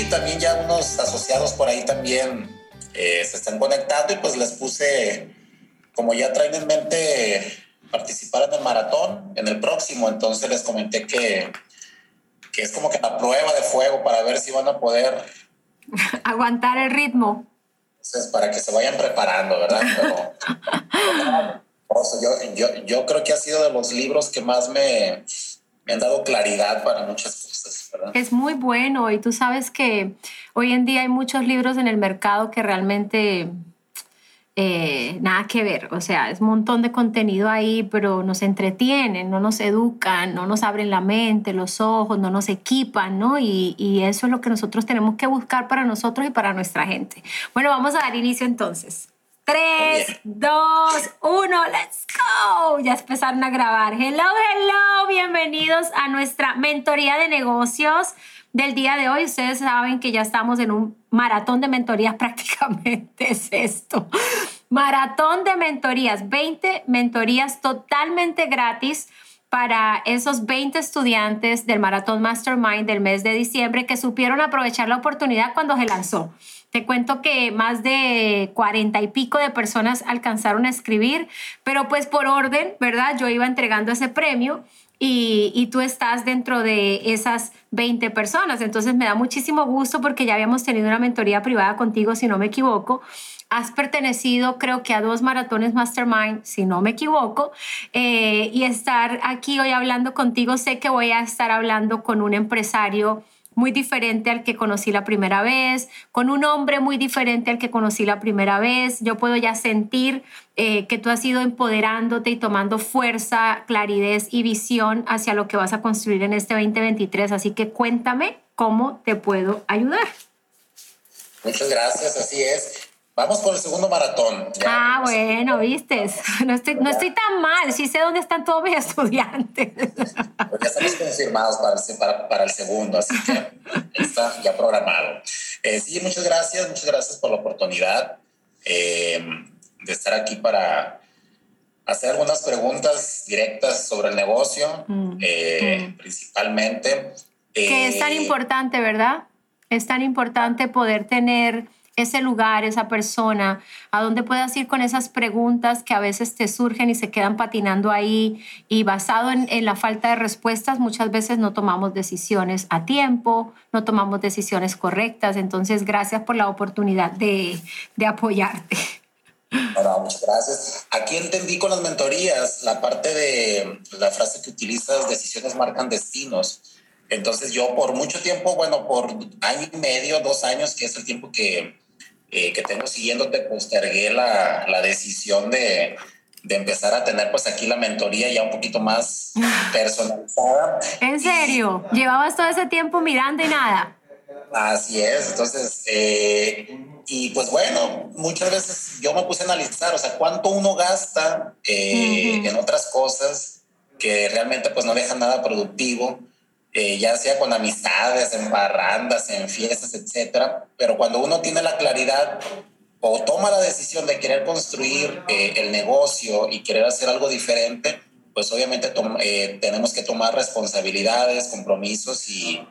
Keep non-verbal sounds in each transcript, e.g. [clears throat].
sí, también ya unos asociados por ahí también eh, se están conectando y pues les puse, como ya traen en mente participar en el maratón, en el próximo, entonces les comenté que, que es como que la prueba de fuego para ver si van a poder [laughs] aguantar el ritmo. Entonces, para que se vayan preparando, ¿verdad? [laughs] yo, yo, yo, creo que ha sido de los libros que más me, me han dado claridad para muchas cosas, Es muy bueno y tú sabes que hoy en día hay muchos libros en el mercado que realmente eh, nada que ver, o sea, es un montón de contenido ahí, pero nos entretienen, no nos educan, no nos abren la mente, los ojos, no nos equipan, ¿no? Y eso es lo que nosotros tenemos que buscar para nosotros y para nuestra gente. Bueno, vamos a dar inicio entonces. 3, 2, 1, let's go. Ya empezaron a grabar. Hello, hello, bienvenidos a nuestra mentoría de negocios del día de hoy. Ustedes saben que ya estamos en un maratón de mentorías, [laughs] prácticamente es esto. Maratón de mentorías, 20 mentorías totalmente gratis para esos 20 estudiantes del Maratón Mastermind del mes de diciembre que supieron aprovechar la oportunidad cuando se lanzó. Te cuento que más de 40 y pico de personas alcanzaron a escribir, pero pues por orden, ¿verdad? Yo iba entregando ese premio y, tú estás dentro de esas 20 personas. Entonces me da muchísimo gusto porque ya habíamos tenido una mentoría privada contigo, si no me equivoco. Has pertenecido creo que a dos maratones Mastermind, si no me equivoco, eh, y estar aquí hoy hablando contigo, sé que voy a estar hablando con un empresario muy diferente al que conocí la primera vez, con un hombre muy diferente al que conocí la primera vez. Yo puedo ya sentir eh, que tú has ido empoderándote y tomando fuerza, claridad y visión hacia lo que vas a construir en este 2023. Así que cuéntame cómo te puedo ayudar. Muchas gracias, así es. Vamos por el segundo maratón. ah, bueno, viste. [laughs] No estoy, no estoy tan mal. Sí sé dónde están todos mis [laughs] estudiantes. Pues ya estamos confirmados para el, para, el segundo, así que está ya programado. Eh, sí, muchas gracias. Muchas gracias por la oportunidad eh, de estar aquí para hacer algunas preguntas directas sobre el negocio, mm, eh, mm. principalmente. que es tan importante, ¿verdad? Es tan importante poder tener ese lugar, esa persona, a dónde puedas ir con esas preguntas que a veces te surgen y se quedan patinando ahí y basado en, la falta de respuestas muchas veces no tomamos decisiones a tiempo, no tomamos decisiones correctas. Entonces, gracias por la oportunidad de, de apoyarte. muchas gracias. Aquí entendí con las mentorías la parte de la frase que utilizas, decisiones marcan destinos. Entonces yo por mucho tiempo, bueno, por año y medio, dos años, que es el tiempo que, eh, que tengo siguiéndote, postergué la, la decisión de, de, empezar a tener pues aquí la mentoría ya un poquito más [laughs] personalizada. ¿En serio? ¿Llevabas todo ese tiempo mirando y nada? Así es, entonces, eh, y pues bueno, muchas veces yo me puse a analizar, o sea, cuánto uno gasta eh, en otras cosas que realmente pues no dejan nada productivo eh, ya sea con amistades, en barrandas, en fiestas, etcétera. Pero cuando uno tiene la claridad o toma la decisión de querer construir eh, el negocio y querer hacer algo diferente, pues obviamente eh, tenemos que tomar responsabilidades, compromisos y,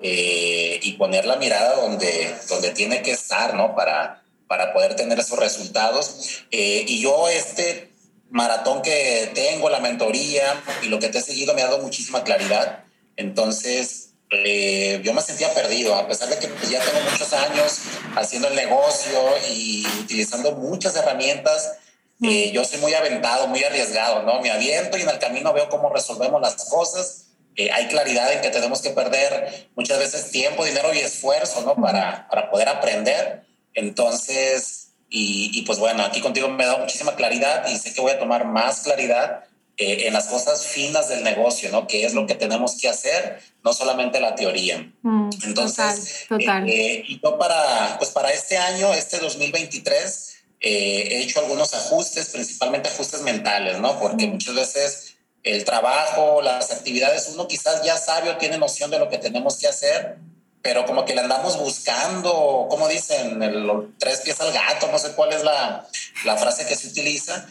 y poner la mirada donde, donde tiene que estar, ¿no? Para, para poder tener esos resultados. y yo este maratón que tengo, la mentoría y lo que te he seguido me ha dado muchísima claridad entonces, eh, yo me sentía perdido, a pesar de que pues, ya tengo muchos años haciendo el negocio y utilizando muchas herramientas. Eh, yo soy muy aventado, muy arriesgado, ¿no? Me aviento y en el camino veo cómo resolvemos las cosas. Eh, hay claridad en que tenemos que perder muchas veces tiempo, dinero y esfuerzo, ¿no? Para, para poder aprender. Entonces, y, y, pues bueno, aquí contigo me da muchísima claridad y sé que voy a tomar más claridad eh, en las cosas finas del negocio, ¿no? Que es lo que tenemos que hacer, no solamente la teoría. Mm, Entonces, total, eh, y yo para, pues para este año, este 2023, eh, he hecho algunos ajustes, principalmente ajustes mentales, ¿no? Porque mm. muchas veces el trabajo, las actividades, uno quizás ya sabe o tiene noción de lo que tenemos que hacer, pero como que le andamos buscando, como dicen, el, tres pies al gato, no sé cuál es la, la frase que se utiliza,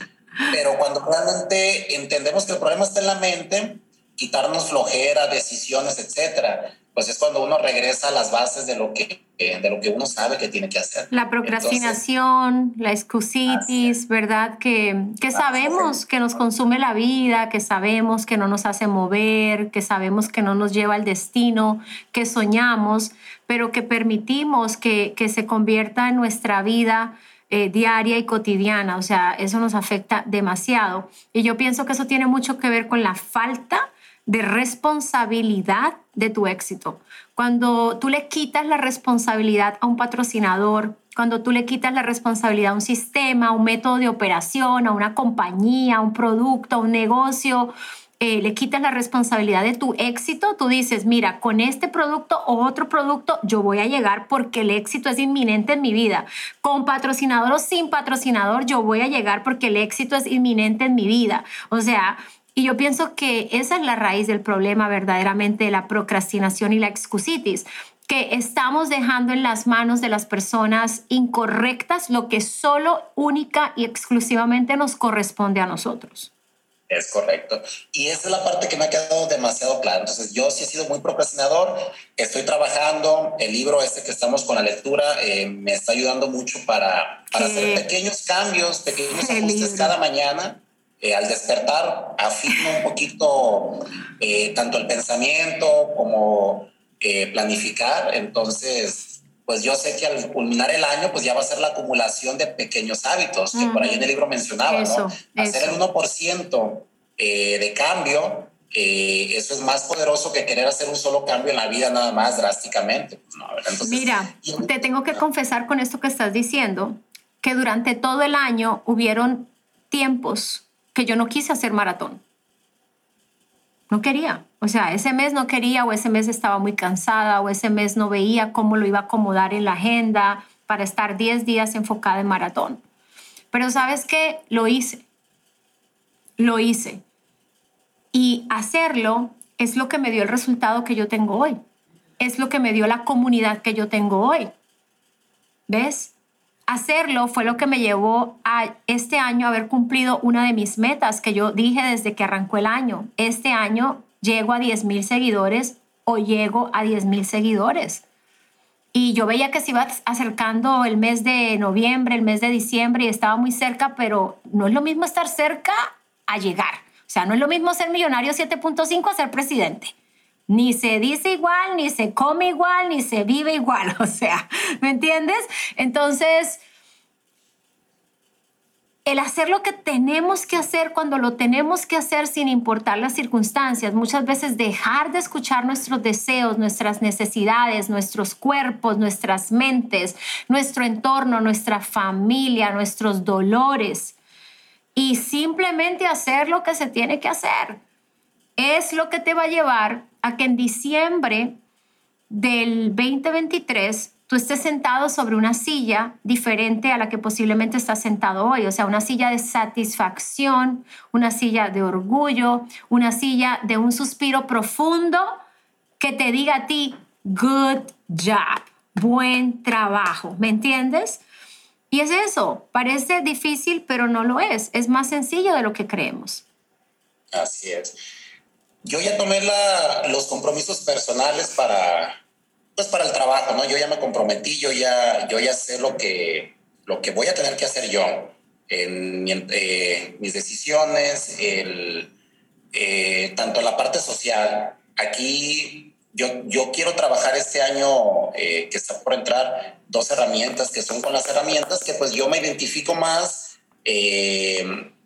pero cuando realmente entendemos que el problema está en la mente, quitarnos flojera, decisiones, etcétera, pues es cuando uno regresa a las bases de lo que de lo que uno sabe que tiene que hacer. La procrastinación, la excusitis, ¿verdad? Que, que sabemos que nos consume la vida, que sabemos que no nos hace mover, que sabemos que no nos lleva al destino, que soñamos, pero que permitimos que, que se convierta en nuestra vida. Eh, diaria y cotidiana, o sea, eso nos afecta demasiado. Y yo pienso que eso tiene mucho que ver con la falta de responsabilidad de tu éxito. Cuando tú le quitas la responsabilidad a un patrocinador, cuando tú le quitas la responsabilidad a un sistema, a un método de operación, a una compañía, a un producto, a un negocio, eh, le quitas la responsabilidad de tu éxito, tú dices, mira, con este producto o otro producto yo voy a llegar porque el éxito es inminente en mi vida. Con patrocinador o sin patrocinador yo voy a llegar porque el éxito es inminente en mi vida. O sea, y yo pienso que esa es la raíz del problema verdaderamente de la procrastinación y la excusitis, que estamos dejando en las manos de las personas incorrectas lo que solo, única y exclusivamente nos corresponde a nosotros. Es correcto. Y esa es la parte que me ha quedado demasiado clara. Entonces, yo sí he sido muy procrastinador, estoy trabajando, el libro este que estamos con la lectura eh, me está ayudando mucho para, para hacer pequeños cambios, pequeños ajustes cada mañana eh, al despertar afino un poquito eh, tanto el pensamiento como eh, planificar. Entonces, pues yo sé que al culminar el año, pues ya va a ser la acumulación de pequeños hábitos, que por ahí en el libro mencionaba, ¿no? Hacer el 1% de cambio, eso es más poderoso que querer hacer un solo cambio en la vida nada más drásticamente. Pues, Mira, te tengo que confesar con esto que estás diciendo, que durante todo el año hubieron tiempos que yo no quise hacer maratón. No quería. O sea, ese mes no quería o ese mes estaba muy cansada o ese mes no veía cómo lo iba a acomodar en la agenda para estar 10 días enfocada en maratón. Pero sabes qué? Lo hice. Lo hice. Y hacerlo es lo que me dio el resultado que yo tengo hoy. Es lo que me dio la comunidad que yo tengo hoy. ¿Ves? hacerlo fue lo que me llevó a este año a haber cumplido una de mis metas que yo dije desde que arrancó el año. Este año llego a 10 mil seguidores o llego a 10 mil seguidores. Y yo veía que se iba acercando el mes de noviembre, el mes de diciembre y estaba muy cerca, pero no es lo mismo estar cerca a llegar. O sea, no es lo mismo ser millonario 7.5 a ser presidente. Ni se dice igual, ni se come igual, ni se vive igual. [laughs] O sea, ¿me entiendes? Entonces, el hacer lo que tenemos que hacer cuando lo tenemos que hacer sin importar las circunstancias, muchas veces dejar de escuchar nuestros deseos, nuestras necesidades, nuestros cuerpos, nuestras mentes, nuestro entorno, nuestra familia, nuestros dolores y simplemente hacer lo que se tiene que hacer es lo que te va a llevar a que en diciembre del 2023 tú estés sentado sobre una silla diferente a la que posiblemente estás sentado hoy, o sea, una silla de satisfacción, una silla de orgullo, una silla de un suspiro profundo que te diga a ti, good job, buen trabajo, ¿me entiendes? Y es eso, parece difícil, pero no lo es, es más sencillo de lo que creemos. Así es yo ya tomé los compromisos personales para, pues para el trabajo, ¿no? Yo ya me comprometí, yo ya, yo ya sé lo que, lo que voy a tener que hacer yo en, eh, mis decisiones, el, eh, tanto la parte social. Aquí yo, yo quiero trabajar este año eh, que está por entrar dos herramientas que son con las herramientas que pues yo me identifico más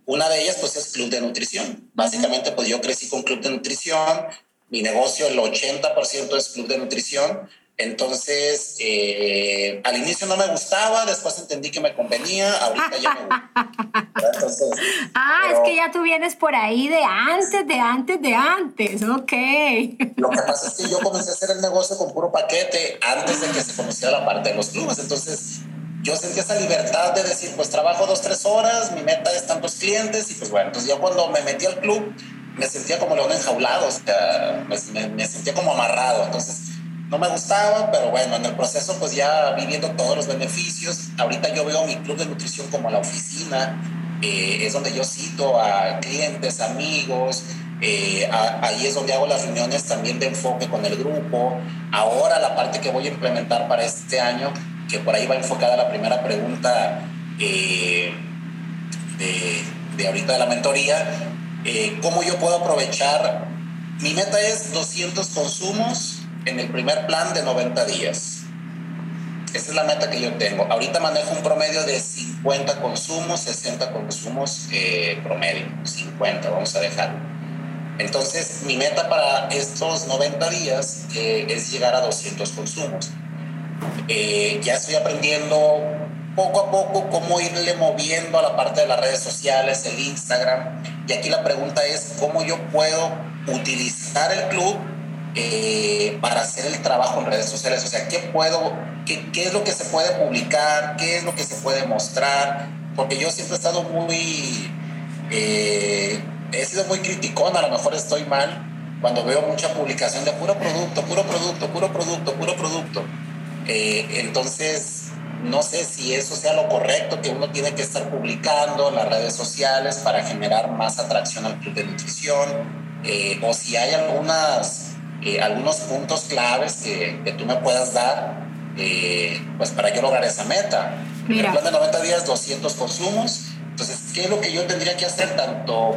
una de ellas pues es Club de Nutrición. Básicamente pues yo crecí con Club de Nutrición, mi negocio el 80% es Club de Nutrición. Entonces, eh, al inicio no me gustaba, después entendí que me convenía, ahorita ya me [laughs] ah, es que ya tú vienes por ahí de antes, de antes, de antes, ok. Lo que pasa es que yo comencé a hacer el negocio con puro paquete antes de que se conociera la parte de los clubes, entonces yo sentí esa libertad de decir, pues trabajo dos, tres horas, mi meta es tantos clientes y pues bueno, entonces yo cuando me metí al club me sentía como león enjaulado, o sea, me, me, sentía como amarrado, entonces no me gustaba, pero bueno, en el proceso pues ya viviendo todos los beneficios, ahorita yo veo mi club de nutrición como la oficina, eh, es donde yo cito a clientes, amigos, Eh, ahí es donde hago las reuniones también de enfoque con el grupo. Ahora la parte que voy a implementar para este año, que por ahí va enfocada la primera pregunta eh, de, de, ahorita de la mentoría, eh, cómo yo puedo aprovechar. Mi meta es 200 consumos en el primer plan de 90 días. Esa es la meta que yo tengo. Ahorita manejo un promedio de 50 consumos, 60 consumos eh, promedio. 50, vamos a dejar. Entonces, mi meta para estos 90 días eh, es llegar a 200 consumos. Eh, ya estoy aprendiendo poco a poco cómo irle moviendo a la parte de las redes sociales, el Instagram. Y aquí la pregunta es cómo yo puedo utilizar el club eh, para hacer el trabajo en redes sociales. O sea, ¿qué puedo, qué, qué, es lo que se puede publicar, qué es lo que se puede mostrar? Porque yo siempre he estado muy, eh, he sido muy criticón, a lo mejor estoy mal, cuando veo mucha publicación de puro producto, puro producto, puro producto, puro producto. Eh, entonces, no sé si eso sea lo correcto, que uno tiene que estar publicando en las redes sociales para generar más atracción al club de nutrición, o si hay algunas eh, algunos puntos claves que, que, tú me puedas dar eh, pues para yo lograr esa meta. Mira. En el plan de 90 días, 200 consumos. Entonces, ¿qué es lo que yo tendría que hacer? Tanto,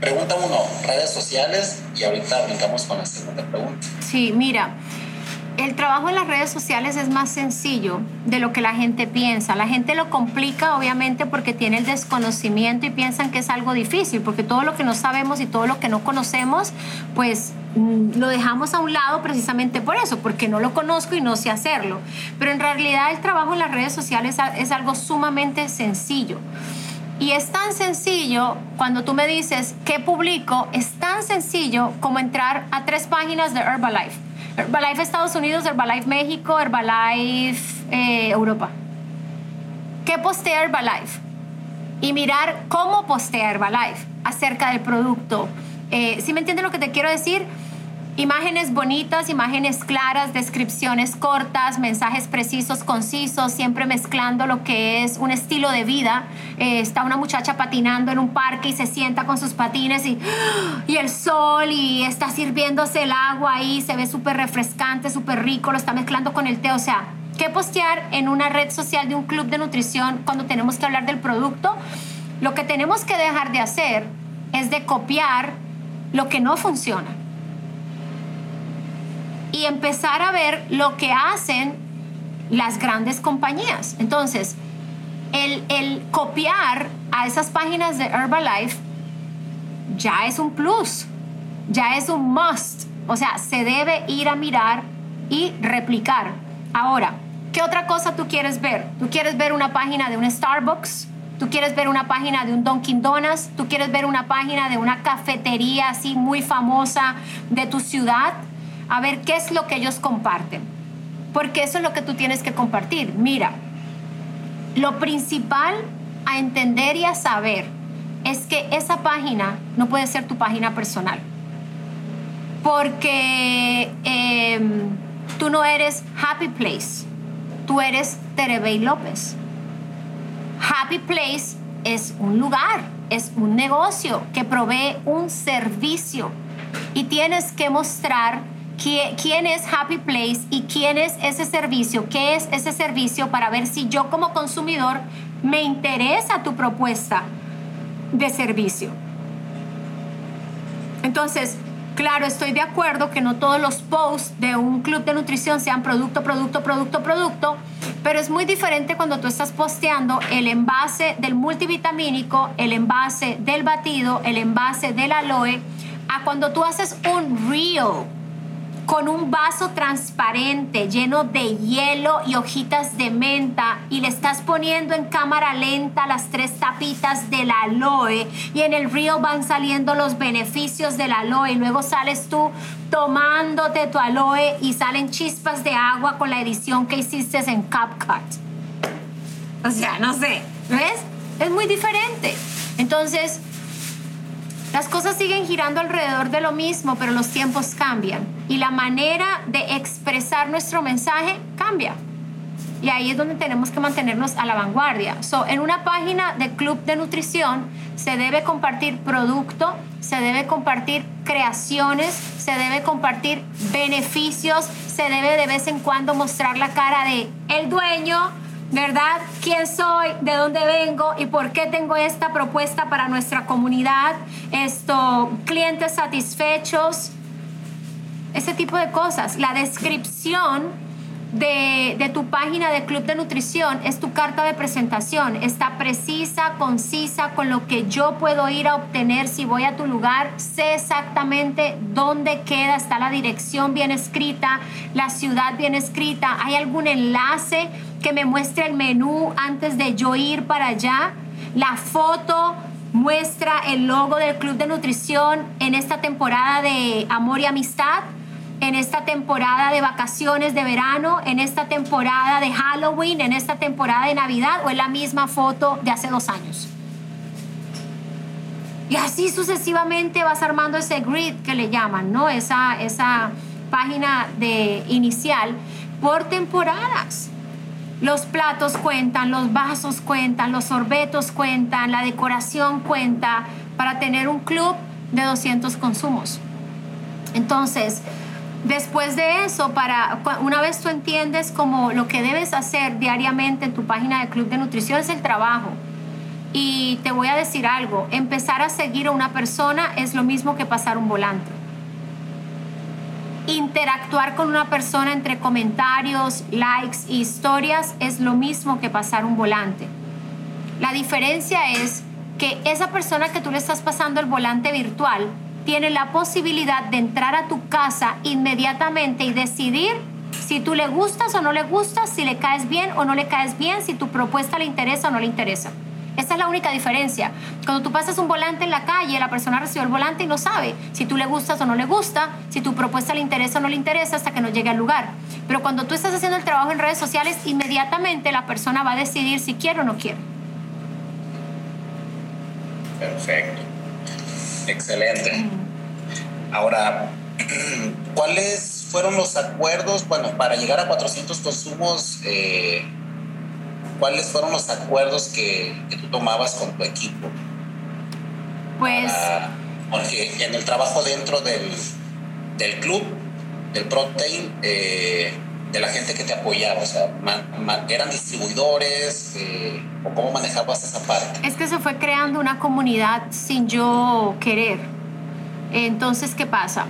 pregunta uno, redes sociales y ahorita brincamos con la segunda pregunta. Sí, mira el trabajo en las redes sociales es más sencillo de lo que la gente piensa. La gente lo complica obviamente porque tiene el desconocimiento y piensan que es algo difícil, porque todo lo que no sabemos y todo lo que no conocemos, pues mm, lo dejamos a un lado precisamente por eso, porque no lo conozco y no sé hacerlo. Pero en realidad el trabajo en las redes sociales es algo sumamente sencillo. Y es tan sencillo, cuando tú me dices qué publico, es tan sencillo como entrar a tres páginas de Herbalife Herbalife Estados Unidos, Herbalife México, Herbalife eh, Europa. ¿Qué postea Herbalife? Y mirar cómo postea Herbalife acerca del producto. Eh, ¿Sí me entienden lo que te quiero decir? Imágenes bonitas, imágenes claras, descripciones cortas, mensajes precisos, concisos, siempre mezclando lo que es un estilo de vida. Eh, está una muchacha patinando en un parque y se sienta con sus patines y, y el sol y está sirviéndose el agua ahí, se ve súper refrescante, súper rico, lo está mezclando con el té. O sea, ¿qué postear en una red social de un club de nutrición cuando tenemos que hablar del producto? Lo que tenemos que dejar de hacer es de copiar lo que no funciona y empezar a ver lo que hacen las grandes compañías. Entonces, el, copiar a esas páginas de Herbalife ya es un plus, ya es un must. O sea, se debe ir a mirar y replicar. Ahora, ¿qué otra cosa tú quieres ver? ¿Tú quieres ver una página de un Starbucks? ¿Tú quieres ver una página de un Dunkin' Donuts? ¿Tú quieres ver una página de una cafetería así muy famosa de tu ciudad? A ver qué es lo que ellos comparten. Porque eso es lo que tú tienes que compartir. Mira, lo principal a entender y a saber es que esa página no puede ser tu página personal. Porque em, tú no eres Happy Place, tú eres Terebey López. Happy Place es un lugar, es un negocio que provee un servicio y tienes que mostrar quién es Happy Place y quién es ese servicio, qué es ese servicio para ver si yo como consumidor me interesa tu propuesta de servicio. Entonces, claro, estoy de acuerdo que no todos los posts de un club de nutrición sean producto, producto, producto, producto, pero es muy diferente cuando tú estás posteando el envase del multivitamínico, el envase del batido, el envase del aloe, a cuando tú haces un reel con un vaso transparente lleno de hielo y hojitas de menta y le estás poniendo en cámara lenta las tres tapitas del aloe y en el río van saliendo los beneficios del aloe y luego sales tú tomándote tu aloe y salen chispas de agua con la edición que hiciste en CapCut. O sea, no sé, ¿ves? Es muy diferente. Entonces, las cosas siguen girando alrededor de lo mismo, pero los tiempos cambian y la manera de expresar nuestro mensaje cambia. Y ahí es donde tenemos que mantenernos a la vanguardia. So, en una página de club de nutrición se debe compartir producto, se debe compartir creaciones, se debe compartir beneficios, se debe de vez en cuando mostrar la cara de el dueño, ¿verdad? ¿Quién soy? ¿De dónde vengo? ¿Y por qué tengo esta propuesta para nuestra comunidad? Esto, clientes satisfechos, ese tipo de cosas. La descripción de, tu página de Club de Nutrición es tu carta de presentación. Está precisa, concisa, con lo que yo puedo ir a obtener si voy a tu lugar. Sé exactamente dónde queda, está la dirección bien escrita, la ciudad bien escrita. ¿Hay algún enlace que me muestre el menú antes de yo ir para allá? La foto muestra el logo del Club de Nutrición en esta temporada de Amor y Amistad en esta temporada de vacaciones de verano, en esta temporada de Halloween, en esta temporada de Navidad o es la misma foto de hace dos años. Y así sucesivamente vas armando ese grid que le llaman, ¿no? Esa, esa página de inicial por temporadas. Los platos cuentan, los vasos cuentan, los sorbetos cuentan, la decoración cuenta para tener un club de 200 consumos. Entonces, Después de eso, para una vez tú entiendes como lo que debes hacer diariamente en tu página de Club de Nutrición es el trabajo. Y te voy a decir algo, empezar a seguir a una persona es lo mismo que pasar un volante. Interactuar con una persona entre comentarios, likes y historias es lo mismo que pasar un volante. La diferencia es que esa persona que tú le estás pasando el volante virtual tiene la posibilidad de entrar a tu casa inmediatamente y decidir si tú le gustas o no le gustas, si le caes bien o no le caes bien, si tu propuesta le interesa o no le interesa. Esa es la única diferencia. Cuando tú pasas un volante en la calle, la persona recibe el volante y no sabe si tú le gustas o no le gusta, si tu propuesta le interesa o no le interesa hasta que no llegue al lugar. Pero cuando tú estás haciendo el trabajo en redes sociales, inmediatamente la persona va a decidir si quiere o no quiere. Perfecto. Excelente. Ahora, [clears throat] ¿cuáles fueron los acuerdos? Bueno, para llegar a 400 consumos, eh, ¿cuáles fueron los acuerdos que, tú tomabas con tu equipo? Pues... porque en el trabajo dentro del, club, del Protein, eh, de la gente que te apoyaba, o sea, eran distribuidores eh, o cómo manejabas esa parte. Es que se fue creando una comunidad sin yo querer. Entonces, ¿qué pasa?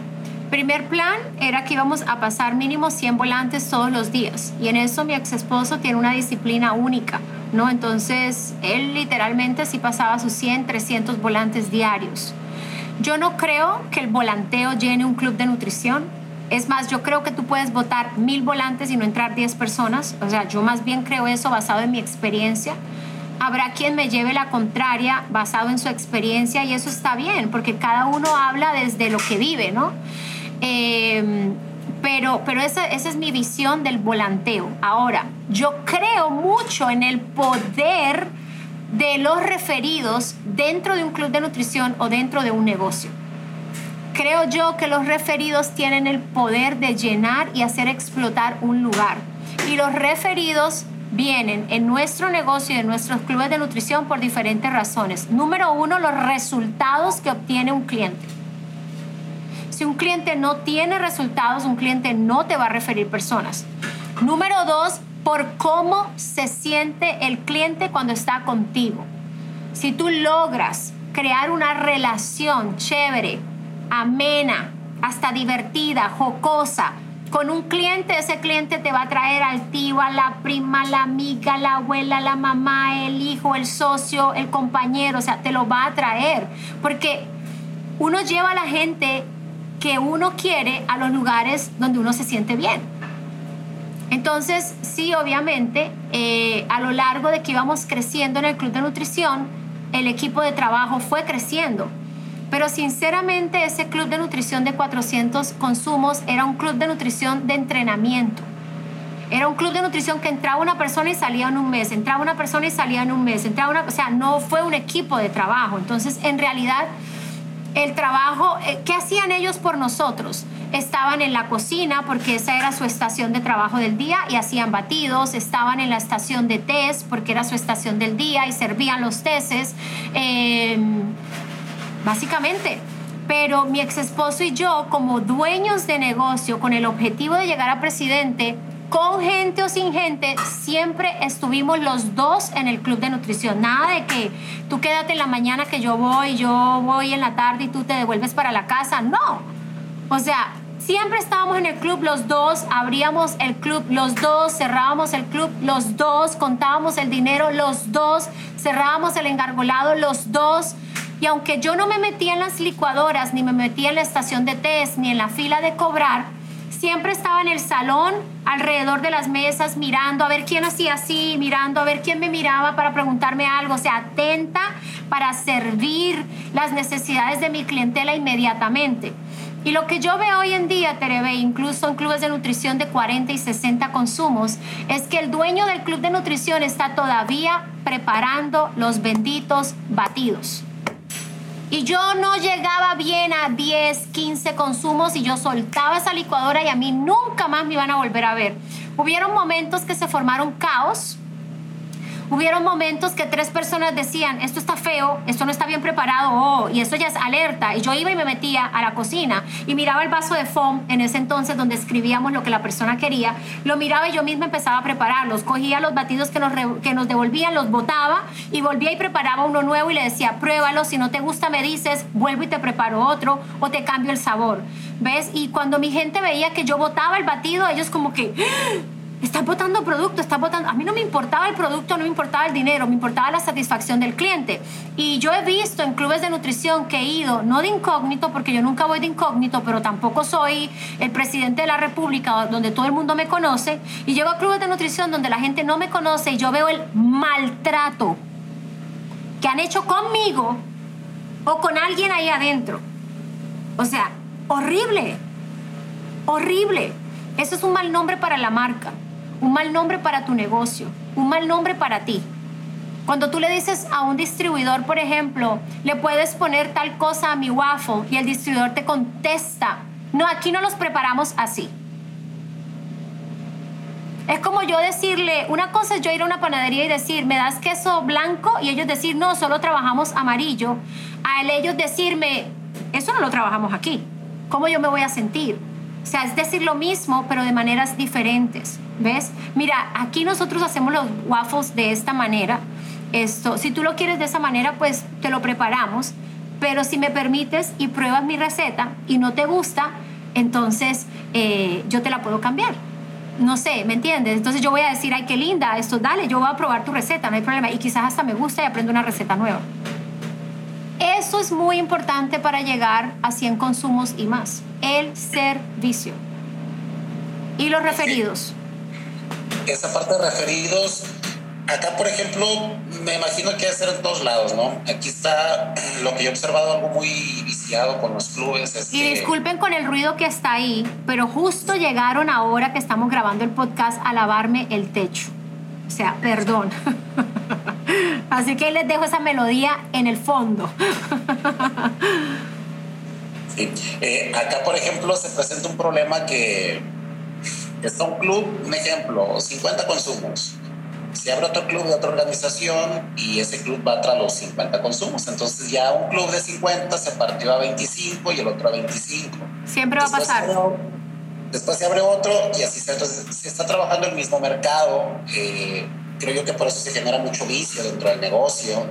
Primer plan era que íbamos a pasar mínimo 100 volantes todos los días y en eso mi ex esposo tiene una disciplina única, ¿no? Entonces, él literalmente sí pasaba sus 100, 300 volantes diarios. Yo no creo que el volanteo llene un club de nutrición, es más, yo creo que tú puedes votar mil volantes y no entrar 10 personas. O sea, yo más bien creo eso basado en mi experiencia. Habrá quien me lleve la contraria basado en su experiencia y eso está bien, porque cada uno habla desde lo que vive, ¿no? Em, pero pero esa, esa es mi visión del volanteo. Ahora, yo creo mucho en el poder de los referidos dentro de un club de nutrición o dentro de un negocio. Creo yo que los referidos tienen el poder de llenar y hacer explotar un lugar. Y los referidos vienen en nuestro negocio y en nuestros clubes de nutrición por diferentes razones. Número uno, los resultados que obtiene un cliente. Si un cliente no tiene resultados, un cliente no te va a referir personas. Número dos, por cómo se siente el cliente cuando está contigo. Si tú logras crear una relación chévere, amena, hasta divertida, jocosa. Con un cliente, ese cliente te va a traer al tío, a la prima, la amiga, la abuela, la mamá, el hijo, el socio, el compañero, o sea, te lo va a traer. Porque uno lleva a la gente que uno quiere a los lugares donde uno se siente bien. Entonces, sí, obviamente, eh, a lo largo de que íbamos creciendo en el club de nutrición, el equipo de trabajo fue creciendo. Pero sinceramente ese club de nutrición de 400 consumos era un club de nutrición de entrenamiento. Era un club de nutrición que entraba una persona y salía en un mes, entraba una persona y salía en un mes, entraba una, o sea, no fue un equipo de trabajo. Entonces, en realidad, el trabajo, eh, ¿qué hacían ellos por nosotros? estaban en la cocina porque esa era su estación de trabajo del día y hacían batidos, estaban en la estación de test porque era su estación del día y servían los teces, em, básicamente. Pero mi ex esposo y yo, como dueños de negocio, con el objetivo de llegar a presidente, con gente o sin gente, siempre estuvimos los dos en el club de nutrición. Nada de que tú quédate en la mañana que yo voy, yo voy en la tarde y tú te devuelves para la casa. No. O sea, siempre estábamos en el club los dos, abríamos el club los dos, cerrábamos el club los dos, contábamos el dinero los dos, cerrábamos el engargolado los dos. Y aunque yo no me metía en las licuadoras, ni me metía en la estación de test, ni en la fila de cobrar, siempre estaba en el salón, alrededor de las mesas, mirando a ver quién hacía así, mirando a ver quién me miraba para preguntarme algo, o sea, atenta para servir las necesidades de mi clientela inmediatamente. Y lo que yo veo hoy en día, Terebe, incluso en clubes de nutrición de 40 y 60 consumos, es que el dueño del club de nutrición está todavía preparando los benditos batidos. Y yo no llegaba bien a 10, 15 consumos y yo soltaba esa licuadora y a mí nunca más me iban a volver a ver. Hubieron momentos que se formaron caos Hubieron momentos que tres personas decían, esto está feo, esto no está bien preparado, oh, y esto ya es alerta. Y yo iba y me metía a la cocina y miraba el vaso de foam en ese entonces donde escribíamos lo que la persona quería. Lo miraba y yo misma empezaba a prepararlos. Cogía los batidos que nos, que nos devolvían, los botaba y volvía y preparaba uno nuevo y le decía, pruébalo, si no te gusta me dices, vuelvo y te preparo otro o te cambio el sabor. ¿Ves? Y cuando mi gente veía que yo botaba el batido, ellos como que Estás botando producto, estás botando. A mí no me importaba el producto, no me importaba el dinero, me importaba la satisfacción del cliente. Y yo he visto en clubes de nutrición que he ido, no de incógnito, porque yo nunca voy de incógnito, pero tampoco soy el presidente de la República donde todo el mundo me conoce. Y llego a clubes de nutrición donde la gente no me conoce y yo veo el maltrato que han hecho conmigo o con alguien ahí adentro. O sea, horrible, horrible. Eso es un mal nombre para la marca un mal nombre para tu negocio, un mal nombre para ti. Cuando tú le dices a un distribuidor, por ejemplo, le puedes poner tal cosa a mi waffle y el distribuidor te contesta, no, aquí no los preparamos así. Es como yo decirle, una cosa es yo ir a una panadería y decir, ¿me das queso blanco? Y ellos decir, no, solo trabajamos amarillo. A ellos decirme, eso no lo trabajamos aquí. ¿Cómo yo me voy a sentir? O sea, es decir lo mismo, pero de maneras diferentes. ¿Ves? Mira, aquí nosotros hacemos los waffles de esta manera. Esto, si tú lo quieres de esa manera, pues te lo preparamos. Pero si me permites y pruebas mi receta y no te gusta, entonces eh, yo te la puedo cambiar. No sé, ¿me entiendes? Entonces yo voy a decir, ay, qué linda, esto, dale, yo voy a probar tu receta, no hay problema. Y quizás hasta me gusta y aprendo una receta nueva. Eso es muy importante para llegar a 100 consumos y más. El servicio. Y los referidos esa parte de referidos, acá por ejemplo, me imagino que debe ser en todos lados, ¿no? Aquí está lo que yo he observado, algo muy viciado con los clubes. y disculpen con el ruido que está ahí, pero justo llegaron ahora que estamos grabando el podcast a lavarme el techo. O sea, perdón. [laughs] Así que les dejo esa melodía en el fondo. [laughs] Sí. Eh, acá, por ejemplo, se presenta un problema que está un club, un ejemplo, 50 consumos. Se abre otro club de otra organización y ese club va tras los 50 consumos. Entonces ya un club de 50 se partió a 25 y el otro a 25. Siempre va a pasar. después se abre otro y así se, entonces, se está trabajando el mismo mercado. Eh, creo yo que por eso se genera mucho vicio dentro del negocio,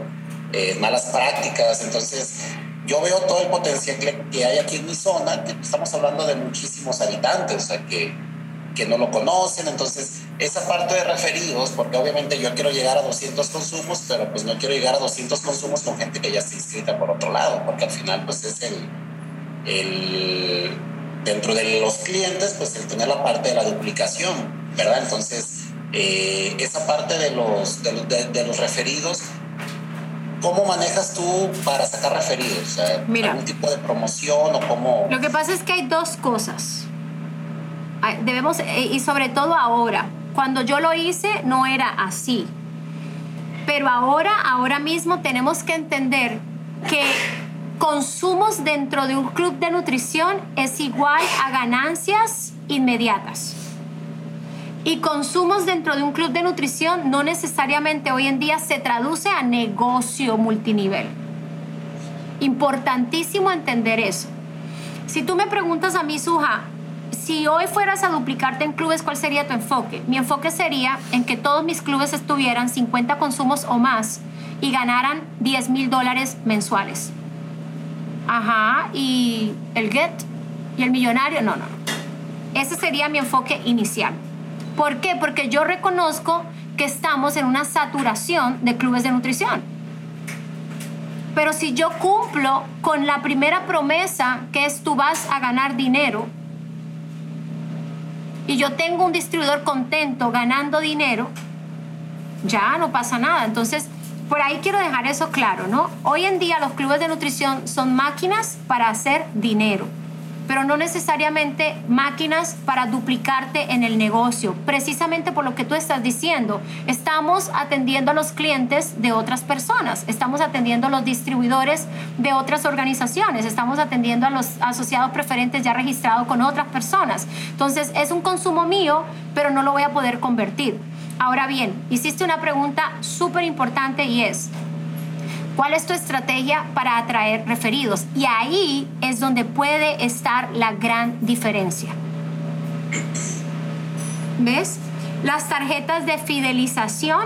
eh, malas prácticas. Entonces yo veo todo el potencial que hay aquí en mi zona, que estamos hablando de muchísimos habitantes, o sea que que no lo conocen, entonces esa parte de referidos, porque obviamente yo quiero llegar a 200 consumos, pero pues no quiero llegar a 200 consumos con gente que ya está inscrita por otro lado, porque al final pues es el, el dentro de los clientes, pues el tener la parte de la duplicación, ¿verdad? Entonces, eh, esa parte de los, de, los referidos, ¿cómo manejas tú para sacar referidos? Mira, ¿Algún tipo de promoción o cómo? Lo que pasa es que hay dos cosas debemos, eh, y sobre todo ahora, cuando yo lo hice no era así. Pero ahora, ahora mismo tenemos que entender que consumos dentro de un club de nutrición es igual a ganancias inmediatas. Y consumos dentro de un club de nutrición no necesariamente hoy en día se traduce a negocio multinivel. Importantísimo entender eso. Si tú me preguntas a mí, Suja, si hoy fueras a duplicarte en clubes, ¿cuál sería tu enfoque? Mi enfoque sería en que todos mis clubes estuvieran 50 consumos o más y ganaran 10 mil dólares mensuales. Ajá, y el get y el millonario, no, no. Ese sería mi enfoque inicial. ¿Por qué? Porque yo reconozco que estamos en una saturación de clubes de nutrición. Pero si yo cumplo con la primera promesa, que es tú vas a ganar dinero, y yo tengo un distribuidor contento ganando dinero, ya no pasa nada. Entonces, por ahí quiero dejar eso claro, ¿no? Hoy en día los clubes de nutrición son máquinas para hacer dinero, pero no necesariamente máquinas para duplicarte en el negocio. Precisamente por lo que tú estás diciendo, estamos atendiendo a los clientes de otras personas, estamos atendiendo a los distribuidores de otras organizaciones, estamos atendiendo a los asociados preferentes ya registrados con otras personas. Entonces, es un consumo mío, pero no lo voy a poder convertir. Ahora bien, hiciste una pregunta súper importante y es, ¿cuál es tu estrategia para atraer referidos? Y ahí es donde puede estar la gran diferencia. ¿Ves? Las tarjetas de fidelización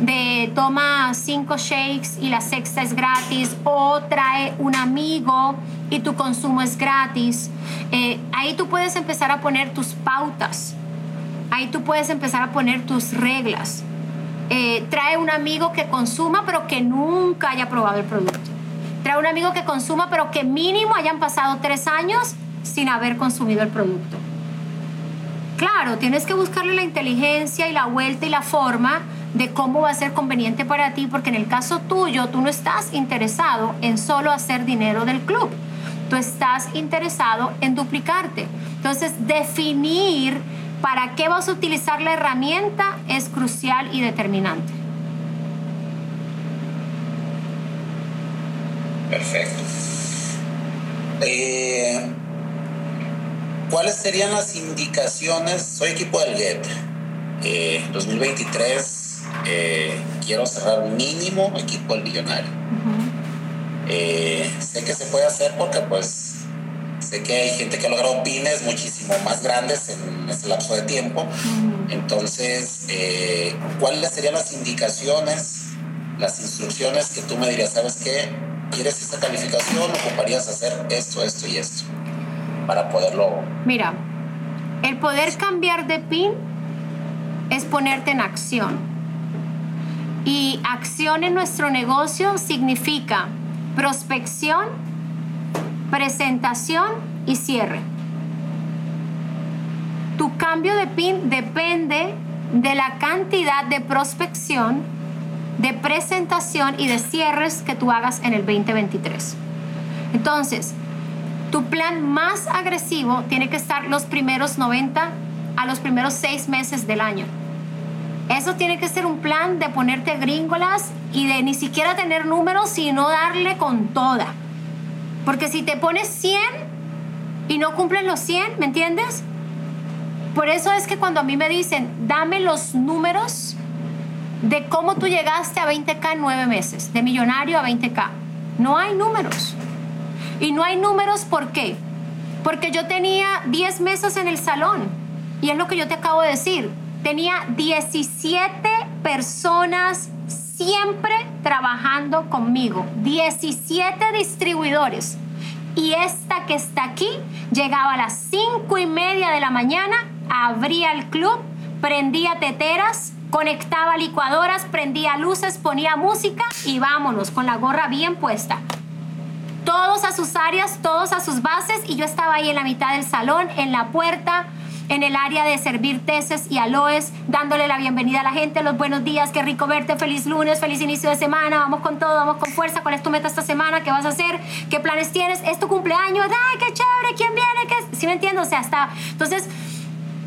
de toma cinco shakes y la sexta es gratis o trae un amigo y tu consumo es gratis. Eh, ahí tú puedes empezar a poner tus pautas Ahí tú puedes empezar a poner tus reglas. Eh, trae un amigo que consuma pero que nunca haya probado el producto. Trae un amigo que consuma pero que mínimo hayan pasado tres años sin haber consumido el producto. Claro, tienes que buscarle la inteligencia y la vuelta y la forma de cómo va a ser conveniente para ti, porque en el caso tuyo, tú no estás interesado en solo hacer dinero del club, tú estás interesado en duplicarte. Entonces, definir para qué vas a utilizar la herramienta es crucial y determinante. Perfecto. Eh, ¿Cuáles serían las indicaciones? Soy equipo del GET. 2023 eh, eh, quiero cerrar mínimo equipo del millonario. sé que se puede hacer porque pues Sé que hay gente que ha logrado pines muchísimo más grandes en ese lapso de tiempo. Entonces, eh, ¿cuáles serían las indicaciones, las instrucciones que tú me dirías? ¿Sabes qué? ¿Quieres esta calificación? ¿Ocuparías hacer esto, esto y esto? Para poderlo... Mira, el poder cambiar de pin es ponerte en acción. Y acción en nuestro negocio significa prospección, presentación y cierre. Tu cambio de PIN depende de la cantidad de prospección, de presentación y de cierres que tú hagas en el 2023. Entonces, tu plan más agresivo tiene que estar los primeros 90 a los primeros 6 meses del año. Eso tiene que ser un plan de ponerte gringolas y de ni siquiera tener números, sino darle con toda. Porque si te pones 100 y no cumplen los 100, ¿me entiendes? Por eso es que cuando a mí me dicen, dame los números de cómo tú llegaste a 20K en nueve meses, de millonario a 20K. No hay números. Y no hay números, ¿por qué? Porque yo tenía 10 meses en el salón. Y es lo que yo te acabo de decir. Tenía 17 personas siempre trabajando conmigo, 17 distribuidores. Y esta que está aquí llegaba a las 5 y media de la mañana, abría el club, prendía teteras, conectaba licuadoras, prendía luces, ponía música y vámonos con la gorra bien puesta. Todos a sus áreas, todos a sus bases y yo estaba ahí en la mitad del salón, en la puerta, en el área de servir teces y aloes, dándole la bienvenida a la gente, los buenos días, qué rico verte, feliz lunes, feliz inicio de semana, vamos con todo, vamos con fuerza, ¿cuál es tu meta esta semana? ¿Qué vas a hacer? ¿Qué planes tienes? ¿Es tu cumpleaños? ¡Ay, qué chévere! ¿Quién viene? ¿Qué? ¿Sí me entiendo? O sea, está... Entonces,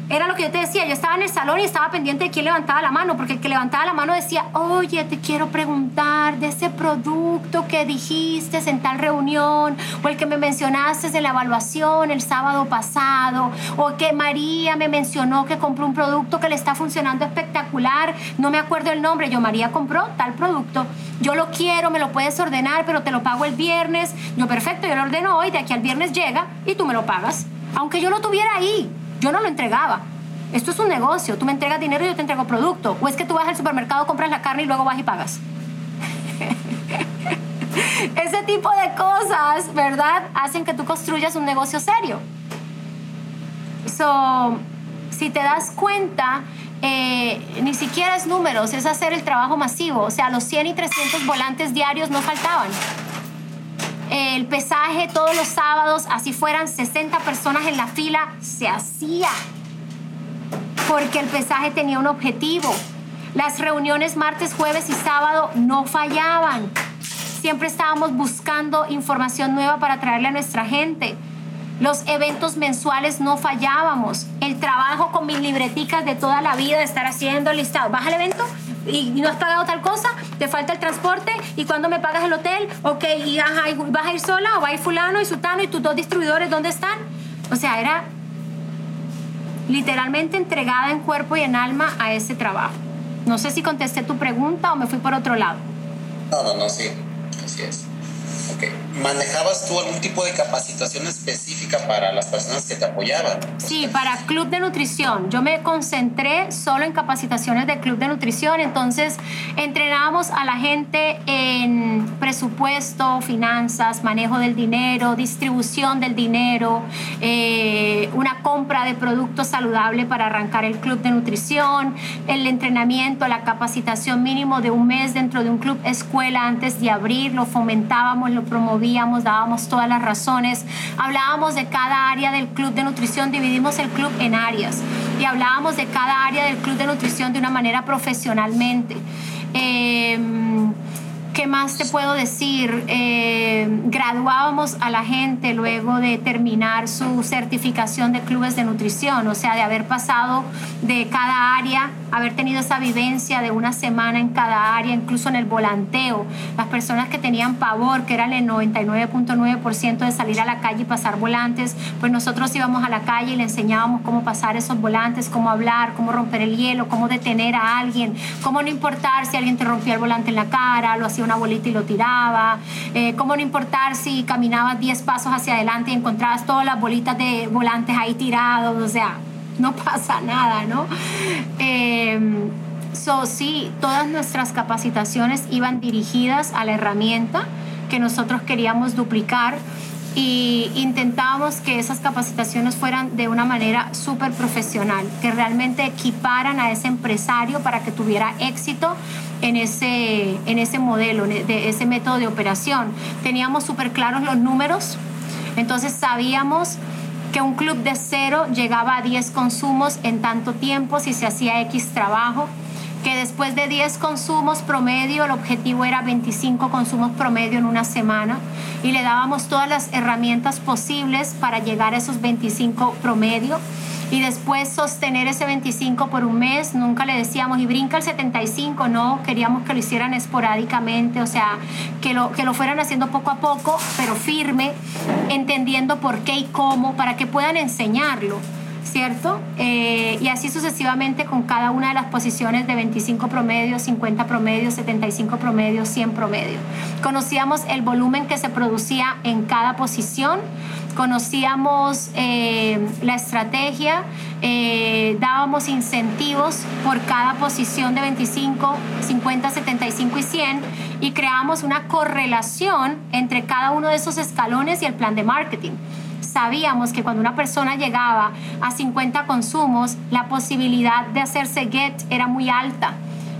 era lo que yo te decía, yo estaba en el salón y estaba pendiente de quién levantaba la mano, porque el que levantaba la mano decía, oye, te quiero preguntar de ese producto que dijiste en tal reunión, o el que me mencionaste en la evaluación el sábado pasado, o que María me mencionó que compró un producto que le está funcionando espectacular, no me acuerdo el nombre, yo María compró tal producto, yo lo quiero, me lo puedes ordenar, pero te lo pago el viernes, yo perfecto, yo lo ordeno hoy, de aquí al viernes llega y tú me lo pagas, aunque yo lo tuviera ahí. Yo no lo entregaba. Esto es un negocio. Tú me entregas dinero y yo te entrego producto. O es que tú vas al supermercado, compras la carne y luego vas y pagas. [laughs] Ese tipo de cosas, ¿verdad? Hacen que tú construyas un negocio serio. So, si te das cuenta, eh, ni siquiera es números, es hacer el trabajo masivo. O sea, los 100 y 300 volantes diarios no faltaban el pesaje todos los sábados, así fueran 60 personas en la fila, se hacía. Porque el pesaje tenía un objetivo. Las reuniones martes, jueves y sábado no fallaban. Siempre estábamos buscando información nueva para traerle a nuestra gente. Los eventos mensuales no fallábamos. El trabajo con mis libreticas de toda la vida de estar haciendo listado. ¿Vas al evento? Y no has pagado tal cosa, te falta el transporte y cuando me pagas el hotel, ok, y vas a ir sola o va a ir fulano y sutano y tus dos distribuidores, ¿dónde están? O sea, era literalmente entregada en cuerpo y en alma a ese trabajo. No sé si contesté tu pregunta o me fui por otro lado. No, no, no, sí, así es. ¿Manejabas tú algún tipo de capacitación específica para las personas que te apoyaban? Sí, para Club de Nutrición. Yo me concentré solo en capacitaciones de Club de Nutrición, entonces entrenábamos a la gente en presupuesto, finanzas, manejo del dinero, distribución del dinero, eh, una compra de productos saludables para arrancar el Club de Nutrición, el entrenamiento, la capacitación mínimo de un mes dentro de un club escuela antes de abrir, lo fomentábamos lo promovíamos, dábamos todas las razones, hablábamos de cada área del club de nutrición, dividimos el club en áreas y hablábamos de cada área del club de nutrición de una manera profesionalmente. Eh, ¿Qué más te puedo decir? Eh, graduábamos a la gente luego de terminar su certificación de clubes de nutrición, o sea, de haber pasado de cada área, haber tenido esa vivencia de una semana en cada área, incluso en el volanteo. Las personas que tenían pavor, que eran el 99.9% de salir a la calle y pasar volantes, pues nosotros íbamos a la calle y le enseñábamos cómo pasar esos volantes, cómo hablar, cómo romper el hielo, cómo detener a alguien, cómo no importar si alguien te rompía el volante en la cara, lo hacía una bolita y lo tiraba, eh, cómo no importar si caminabas 10 pasos hacia adelante y encontrabas todas las bolitas de volantes ahí tirados, o sea, no [laughs] pasa nada, ¿no? Eh, so, sí, todas nuestras capacitaciones iban dirigidas a la herramienta que nosotros queríamos duplicar y intentábamos que esas capacitaciones fueran de una manera súper profesional, que realmente equiparan a ese empresario para que tuviera éxito en ese, en ese modelo, de ese método de operación. Teníamos súper claros los números, entonces sabíamos que un club de cero llegaba a 10 consumos en tanto tiempo si se hacía X trabajo que después de 10 consumos promedio, el objetivo era 25 consumos promedio en una semana y le dábamos todas las herramientas posibles para llegar a esos 25 promedio y después sostener ese 25 por un mes, nunca le decíamos y brinca el 75, no, queríamos que lo hicieran esporádicamente, o sea, que lo, que lo fueran haciendo poco a poco, pero firme, entendiendo por qué y cómo, para que puedan enseñarlo. ¿Cierto? Eh, y así sucesivamente con cada una de las posiciones de 25 promedio, 50 promedio, 75 promedio, 100 promedio. Conocíamos el volumen que se producía en cada posición, conocíamos eh, la estrategia, eh, dábamos incentivos por cada posición de 25, 50, 75 y 100 y creamos una correlación entre cada uno de esos escalones y el plan de marketing sabíamos que cuando una persona llegaba a 50 consumos, la posibilidad de hacerse get era muy alta.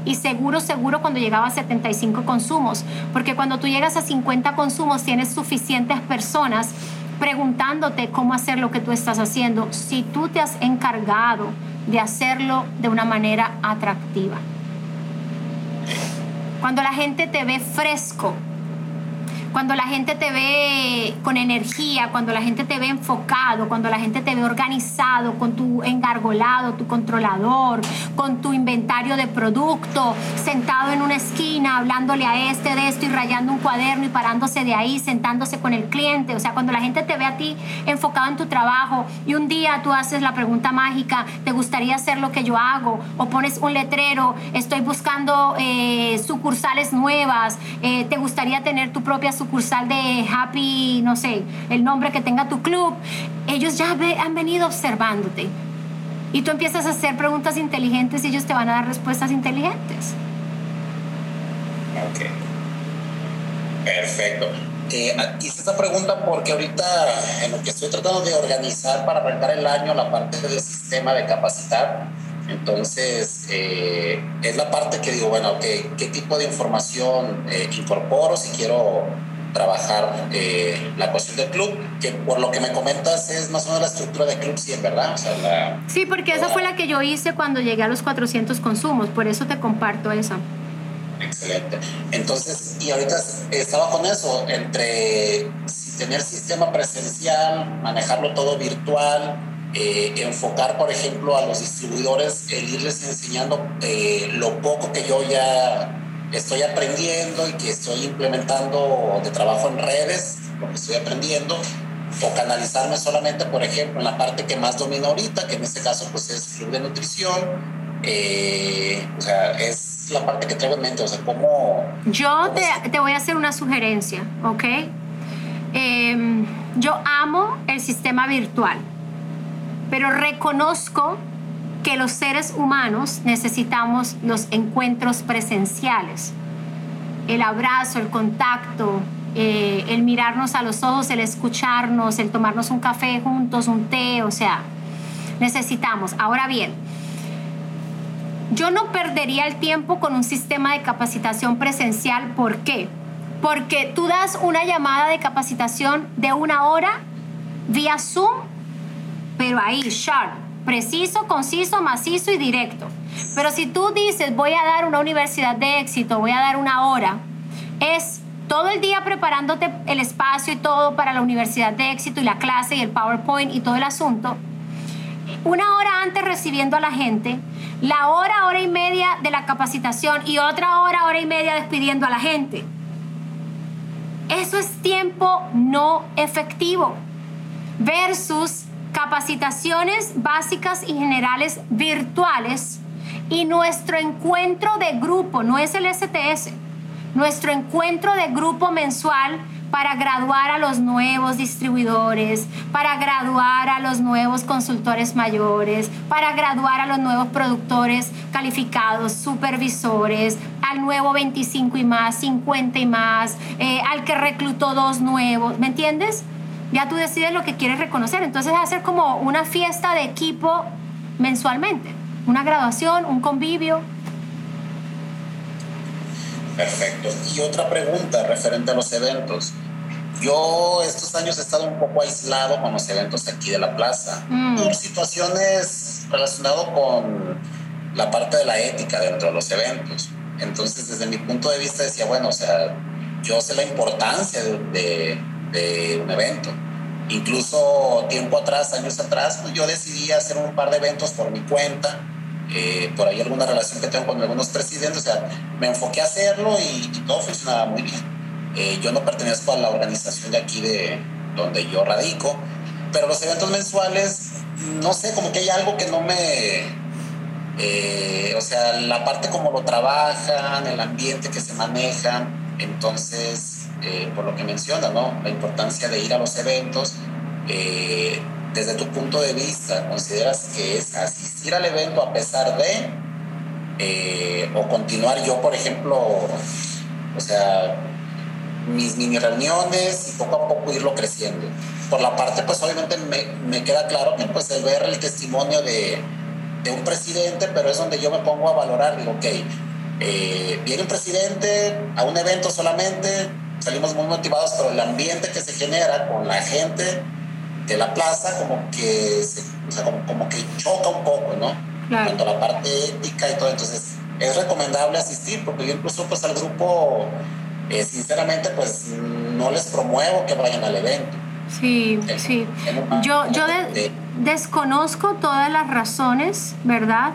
Y seguro, seguro cuando llegaba a 75 consumos, porque cuando tú llegas a 50 consumos tienes suficientes personas preguntándote cómo hacer lo que tú estás haciendo, si tú te has encargado de hacerlo de una manera atractiva. Cuando la gente te ve fresco, cuando la gente te ve con energía, cuando la gente te ve enfocado, cuando la gente te ve organizado, con tu engargolado, tu controlador, con tu inventario de producto, sentado en una esquina, hablándole a este de esto y rayando un cuaderno y parándose de ahí, sentándose con el cliente. O sea, cuando la gente te ve a ti enfocado en tu trabajo y un día tú haces la pregunta mágica, ¿te gustaría hacer lo que yo hago? O pones un letrero, estoy buscando eh, sucursales nuevas, eh, ¿te gustaría tener tu propia sucursal? Sucursal de Happy, no sé, el nombre que tenga tu club, ellos ya han venido observándote. Y tú empiezas a hacer preguntas inteligentes y ellos te van a dar respuestas inteligentes. Ok. Perfecto. Eh, hice esta pregunta porque ahorita en lo que estoy tratando de organizar para arrancar el año, la parte del sistema de capacitar, entonces, eh, es la parte que digo, bueno, ¿qué, qué tipo de información eh, incorporo si quiero trabajar eh, la cuestión del club, que por lo que me comentas es más o menos la estructura de club 100, ¿verdad? sí, porque esa fue la que yo hice cuando llegué a los 400 consumos, por eso te comparto esa. Excelente. Entonces, y ahorita estaba con eso, entre tener sistema presencial, manejarlo todo virtual, eh, enfocar, por ejemplo, a los distribuidores, el irles enseñando eh, lo poco que yo ya estoy aprendiendo y que estoy implementando de trabajo en redes, lo que estoy aprendiendo, o canalizarme solamente, por ejemplo, en la parte que más domino ahorita, que en este caso pues es club de nutrición, eh, o sea, es la parte que traigo en mente, o sea, cómo... Yo te, te, voy a hacer una sugerencia, ¿ok? Em, yo amo el sistema virtual, pero reconozco que los seres humanos necesitamos los encuentros presenciales, el abrazo, el contacto, eh, el mirarnos a los ojos, el escucharnos, el tomarnos un café juntos, un té, o sea, necesitamos. Ahora bien, yo no perdería el tiempo con un sistema de capacitación presencial. ¿Por qué? Porque tú das una llamada de capacitación de una hora vía Zoom, pero ahí, sharp, preciso, conciso, macizo y directo. Pero si tú dices, voy a dar una universidad de éxito, voy a dar una hora, es todo el día preparándote el espacio y todo para la universidad de éxito y la clase y el PowerPoint y todo el asunto. Una hora antes recibiendo a la gente, la hora, hora y media de la capacitación y otra hora, hora y media despidiendo a la gente. Eso es tiempo no efectivo versus capacitaciones básicas y generales virtuales y nuestro encuentro de grupo, no es el STS, nuestro encuentro de grupo mensual para graduar a los nuevos distribuidores, para graduar a los nuevos consultores mayores, para graduar a los nuevos productores calificados, supervisores, al nuevo 25 y más, 50 y más, eh, al que reclutó dos nuevos, ¿me entiendes? Ya tú decides lo que quieres reconocer. Entonces hacer como una fiesta de equipo mensualmente, una graduación, un convivio. Perfecto. Y otra pregunta referente a los eventos. Yo estos años he estado un poco aislado con los eventos aquí de la plaza, mm. por situaciones relacionadas con la parte de la ética dentro de los eventos. Entonces, desde mi punto de vista decía, bueno, o sea, yo sé la importancia de, de un evento. Incluso tiempo atrás, años atrás, pues yo decidí hacer un par de eventos por mi cuenta, eh, por ahí alguna relación que tengo con algunos presidentes, o sea, me enfoqué a hacerlo y, todo funcionaba muy bien. Eh, yo no pertenezco a la organización de aquí de donde yo radico, pero los eventos mensuales, no sé, como que hay algo que no me... Eh, o sea, la parte como lo trabajan, el ambiente que se maneja, entonces eh, por lo que menciona, ¿no? La importancia de ir a los eventos. Eh, desde tu punto de vista, ¿consideras que es asistir al evento a pesar de, eh, o continuar yo, por ejemplo, o sea, mis mini reuniones y poco a poco irlo creciendo? Por la parte, pues obviamente me, me queda claro que pues el ver el testimonio de, de, un presidente, pero es donde yo me pongo a valorar, digo, ok, viene un presidente a un evento solamente, salimos muy motivados, pero el ambiente que se genera con la gente de la plaza como que, como, que choca un poco, ¿no? Claro. Cuanto a la parte ética y todo, entonces es recomendable asistir, porque yo incluso pues al grupo eh, sinceramente pues no les promuevo que vayan al evento. Sí, sí. yo yo desconozco todas las razones, ¿verdad?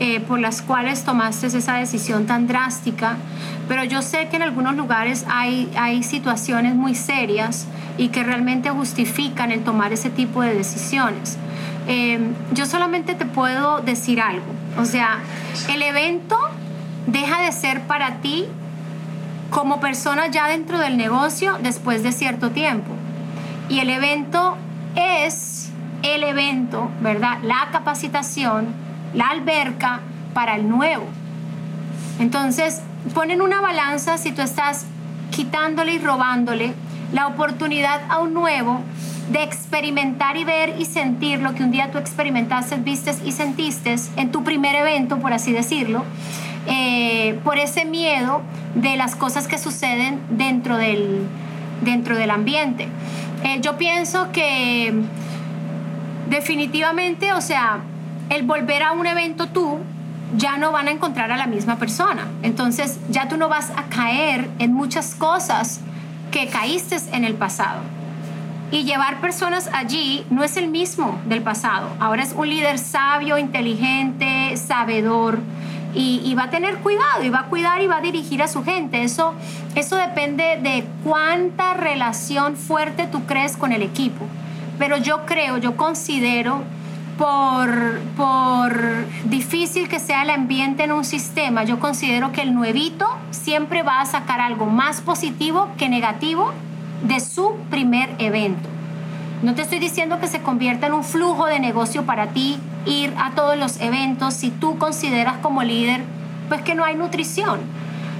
Eh, por las cuales tomaste esa decisión tan drástica, pero yo sé que en algunos lugares hay, hay situaciones muy serias y que realmente justifican el tomar ese tipo de decisiones. Eh, yo solamente te puedo decir algo, o sea, el evento deja de ser para ti como persona ya dentro del negocio después de cierto tiempo. Y el evento es el evento, ¿verdad? La capacitación la alberca para el nuevo. Entonces, ponen una balanza si tú estás quitándole y robándole la oportunidad a un nuevo de experimentar y ver y sentir lo que un día tú experimentaste, vistes y sentiste en tu primer evento, por así decirlo, eh, por ese miedo de las cosas que suceden dentro del, dentro del ambiente. Eh, yo pienso que definitivamente, o sea, el volver a un evento tú, ya no van a encontrar a la misma persona. Entonces ya tú no vas a caer en muchas cosas que caíste en el pasado. Y llevar personas allí no es el mismo del pasado. Ahora es un líder sabio, inteligente, sabedor. Y, va a tener cuidado y va a cuidar y va a dirigir a su gente. Eso, eso depende de cuánta relación fuerte tú crees con el equipo. Pero yo creo, yo considero por, por difícil que sea el ambiente en un sistema, yo considero que el nuevito siempre va a sacar algo más positivo que negativo de su primer evento. No te estoy diciendo que se convierta en un flujo de negocio para ti ir a todos los eventos si tú consideras como líder pues que no hay nutrición,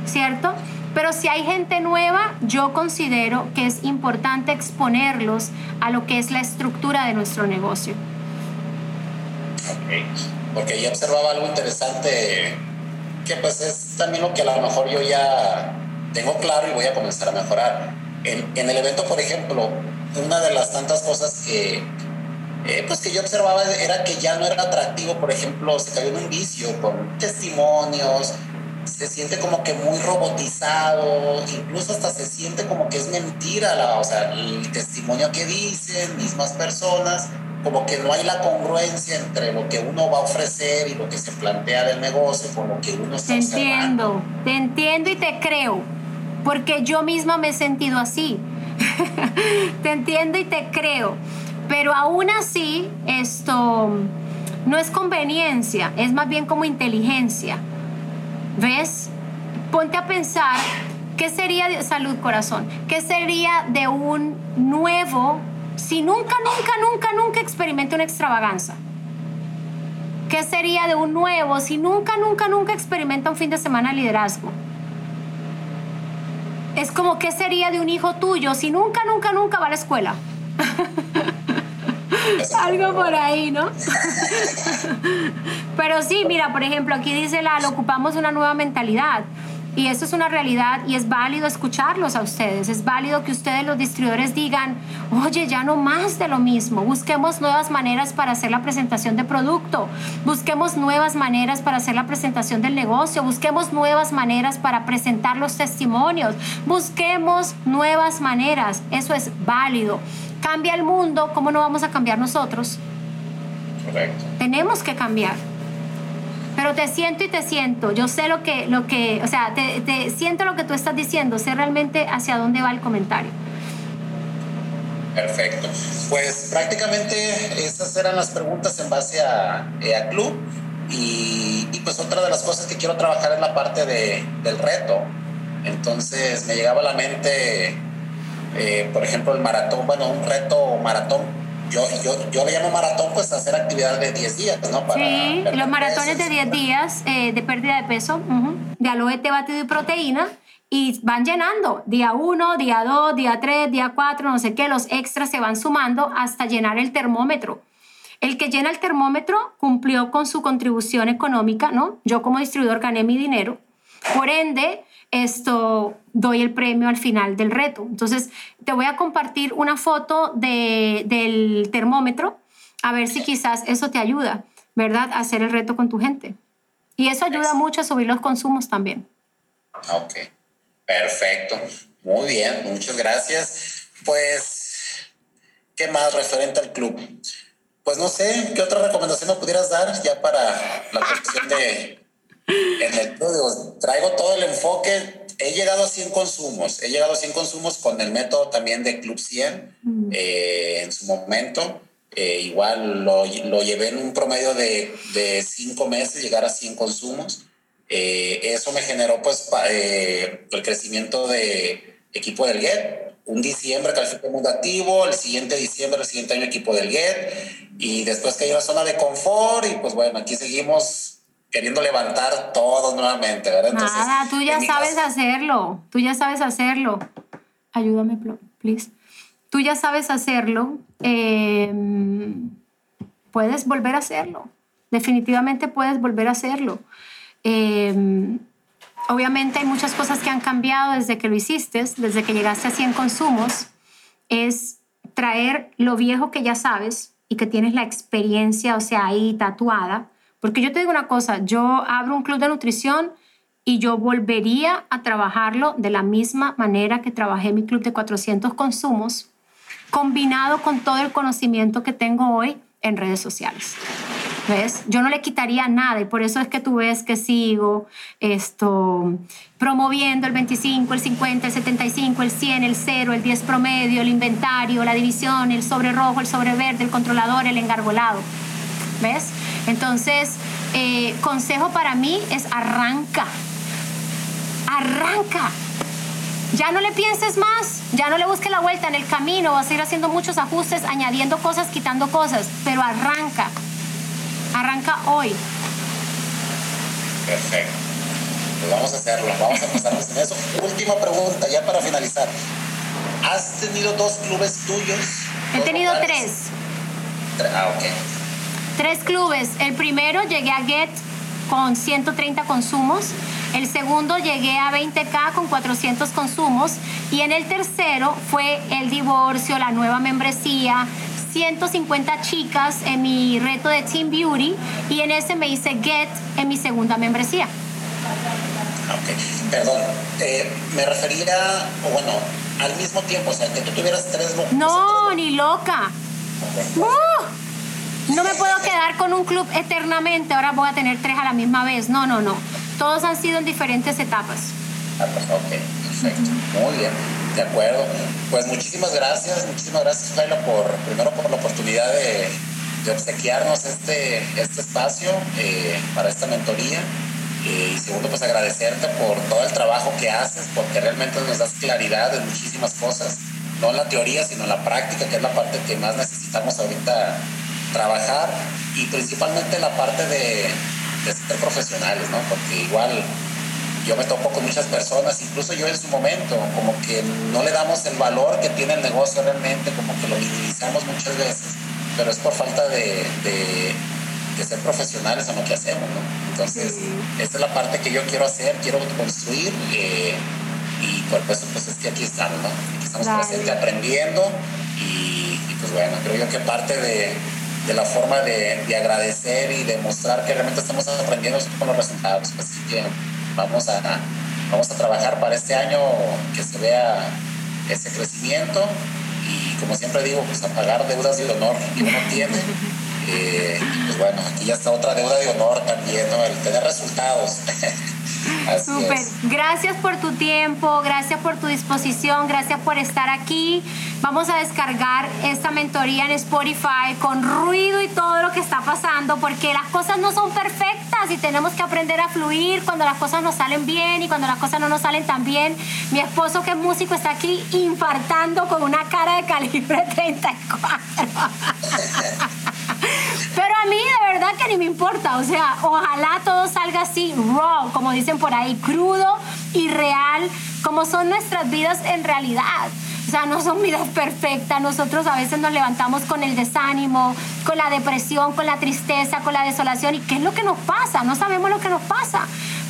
¿cierto? Pero si hay gente nueva, yo considero que es importante exponerlos a lo que es la estructura de nuestro negocio. Porque yo observaba algo interesante que pues es también lo que a lo mejor yo ya tengo claro y voy a comenzar a mejorar. En, en el evento, por ejemplo, una de las tantas cosas que, eh, pues que yo observaba era que ya no era atractivo, por ejemplo, se cayó en un vicio con testimonios, se siente como que muy robotizado, incluso hasta se siente como que es mentira, la, o sea, el testimonio que dicen, mismas personas, como que no hay la congruencia entre lo que uno va a ofrecer y lo que se plantea del negocio con lo que uno está Te entiendo, te entiendo y te creo, porque yo misma me he sentido así. [laughs] te entiendo y te creo, pero aún así esto no es conveniencia, es más bien como inteligencia. ¿Ves? Ponte a pensar qué sería de salud corazón, qué sería de un nuevo si nunca, nunca, nunca, nunca experimenta una extravaganza? ¿Qué sería de un nuevo si nunca, nunca, nunca experimenta un fin de semana de liderazgo? Es como, ¿qué sería de un hijo tuyo si nunca, nunca, nunca va a la escuela? [laughs] Algo por ahí, ¿no? [laughs] Pero sí, mira, por ejemplo, aquí dice la, ocupamos una nueva mentalidad. Y eso es una realidad y es válido escucharlos a ustedes. Es válido que ustedes los distribuidores digan, oye, ya no más de lo mismo. Busquemos nuevas maneras para hacer la presentación de producto. Busquemos nuevas maneras para hacer la presentación del negocio. Busquemos nuevas maneras para presentar los testimonios. Busquemos nuevas maneras. Eso es válido. Cambia el mundo, ¿cómo no vamos a cambiar nosotros? Correcto. Tenemos que cambiar pero te siento y te siento. Yo sé lo que, lo que o sea, te, siento lo que tú estás diciendo, sé realmente hacia dónde va el comentario. Perfecto. Pues prácticamente esas eran las preguntas en base a, eh, a Club. Y, y, pues otra de las cosas que quiero trabajar es la parte de, del reto. Entonces me llegaba a la mente, eh, por ejemplo, el maratón, bueno, un reto maratón yo, yo, yo le llamo maratón pues hacer actividad de 10 días, ¿no? sí, los maratones de 10 días eh, de pérdida de peso, de aloete batido y proteína, y van llenando, día 1, día 2, día 3, día 4, no sé qué, los extras se van sumando hasta llenar el termómetro. El que llena el termómetro cumplió con su contribución económica, ¿no? Yo como distribuidor gané mi dinero. Por ende, esto doy el premio al final del reto. Entonces, te voy a compartir una foto de, del termómetro, a ver si quizás eso te ayuda, ¿verdad? A hacer el reto con tu gente. Y eso ayuda mucho a subir los consumos también. Ok, Perfecto. Muy bien, muchas gracias. Pues, ¿qué más referente al club? Pues no sé, ¿qué otra recomendación me pudieras dar ya para la cuestión de en el club? Traigo todo el enfoque. He llegado a 100 consumos. He llegado a 100 consumos con el método también de Club 100 mm. eh, en su momento. Eh, igual lo, lo, llevé en un promedio de, de cinco meses, llegar a 100 consumos. Eh, eso me generó pues eh, el crecimiento de equipo del GET. Un diciembre calificó mundo activo, el siguiente diciembre, el siguiente año equipo del GET y después que hay una zona de confort y pues bueno, aquí seguimos queriendo levantar todo nuevamente, ¿verdad? Nada, tú ya sabes hacerlo, tú ya sabes hacerlo. Ayúdame, please. Tú ya sabes hacerlo, em, puedes volver a hacerlo. Definitivamente puedes volver a hacerlo. Em, obviamente hay muchas cosas que han cambiado desde que lo hiciste, desde que llegaste a 100 consumos. Es traer lo viejo que ya sabes y que tienes la experiencia, o sea, ahí tatuada. Porque yo te digo una cosa, yo abro un club de nutrición y yo volvería a trabajarlo de la misma manera que trabajé mi club de 400 consumos, combinado con todo el conocimiento que tengo hoy en redes sociales. ¿Ves? Yo no le quitaría nada y por eso es que tú ves que sigo esto promoviendo el 25, el 50, el 75, el 100, el 0, el 10 promedio, el inventario, la división, el sobre rojo, el sobre verde, el controlador, el engargolado. ¿Ves? Entonces, eh, consejo para mí es arranca. Arranca. Ya no le pienses más, ya no le busques la vuelta en el camino, vas a ir haciendo muchos ajustes, añadiendo cosas, quitando cosas, pero arranca. Arranca hoy. Perfecto. Pues vamos a hacerlo, vamos a empezar en eso. Última pregunta, ya para finalizar. ¿Has tenido dos clubes tuyos? He tenido tres. Ah, ok. Tres clubes. El primero llegué a Get con 130 consumos. El segundo llegué a 20K con 400 consumos. Y en el tercero fue el divorcio, la nueva membresía, 150 chicas en mi reto de Team Beauty y en ese me hice Get en mi segunda membresía. Ok, perdón, eh, me refería, o bueno, al mismo tiempo, o sea, que tú tuvieras tres No, ni loca. Uh, no me puedo quedar con un club eternamente, ahora voy a tener tres a la misma vez. No, no, no. Todos han sido en diferentes etapas. Ah, pues, ok, perfecto. Muy bien. De acuerdo. Pues muchísimas gracias, muchísimas gracias, Kaila, por primero por la oportunidad de, obsequiarnos este, este espacio eh, para esta mentoría. Eh, y segundo, pues agradecerte por todo el trabajo que haces, porque realmente nos das claridad en muchísimas cosas, no en la teoría, sino en la práctica, que es la parte que más necesitamos ahorita trabajar, y principalmente la parte de, de ser profesionales, ¿no? Porque igual yo me topo con muchas personas, incluso yo en su momento, como que no le damos el valor que tiene el negocio realmente, como que lo minimizamos muchas veces, pero es por falta de, de, ser profesionales en lo que hacemos, ¿no? Entonces, esta es la parte que yo quiero hacer, quiero construir eh, y por eso pues es que aquí estamos, ¿no? Aquí estamos presentes aprendiendo y, pues bueno, creo yo que parte de, de la forma de, de, agradecer y demostrar que realmente estamos aprendiendo con los resultados. Así que vamos a, vamos a trabajar para este año que se vea ese crecimiento y como siempre digo, pues a pagar deudas de honor que uno tiene. [laughs] Eh, pues bueno, aquí ya está otra deuda de honor también, ¿no? El tener resultados. [laughs] Súper. Gracias por tu tiempo, gracias por tu disposición, gracias por estar aquí. Vamos a descargar esta mentoría en Spotify con ruido y todo lo que está pasando, porque las cosas no son perfectas y tenemos que aprender a fluir cuando las cosas nos salen bien y cuando las cosas no nos salen tan bien. Mi esposo, que es músico, está aquí infartando con una cara de calibre [laughs] 34. Pero a mí de verdad que ni me importa, o sea, ojalá todo salga así, raw, como dicen por ahí, crudo y real, como son nuestras vidas en realidad. O sea, no son vidas perfectas. Nosotros a veces nos levantamos con el desánimo, con la depresión, con la tristeza, con la desolación. ¿Y qué es lo que nos pasa? No sabemos lo que nos pasa.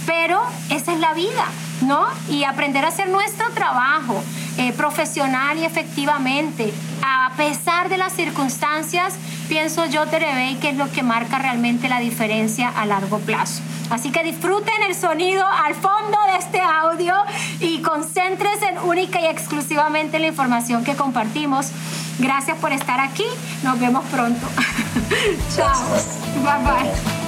Pero esa es la vida. ¿No? Y aprender a hacer nuestro trabajo eh, profesional y efectivamente, a pesar de las circunstancias, pienso yo, Terebey, que es lo que marca realmente la diferencia a largo plazo. Así que disfruten el sonido al fondo de este audio y concéntrense única y exclusivamente en la información que compartimos. Gracias por estar aquí. Nos vemos pronto. [laughs] Chao. Bye bye.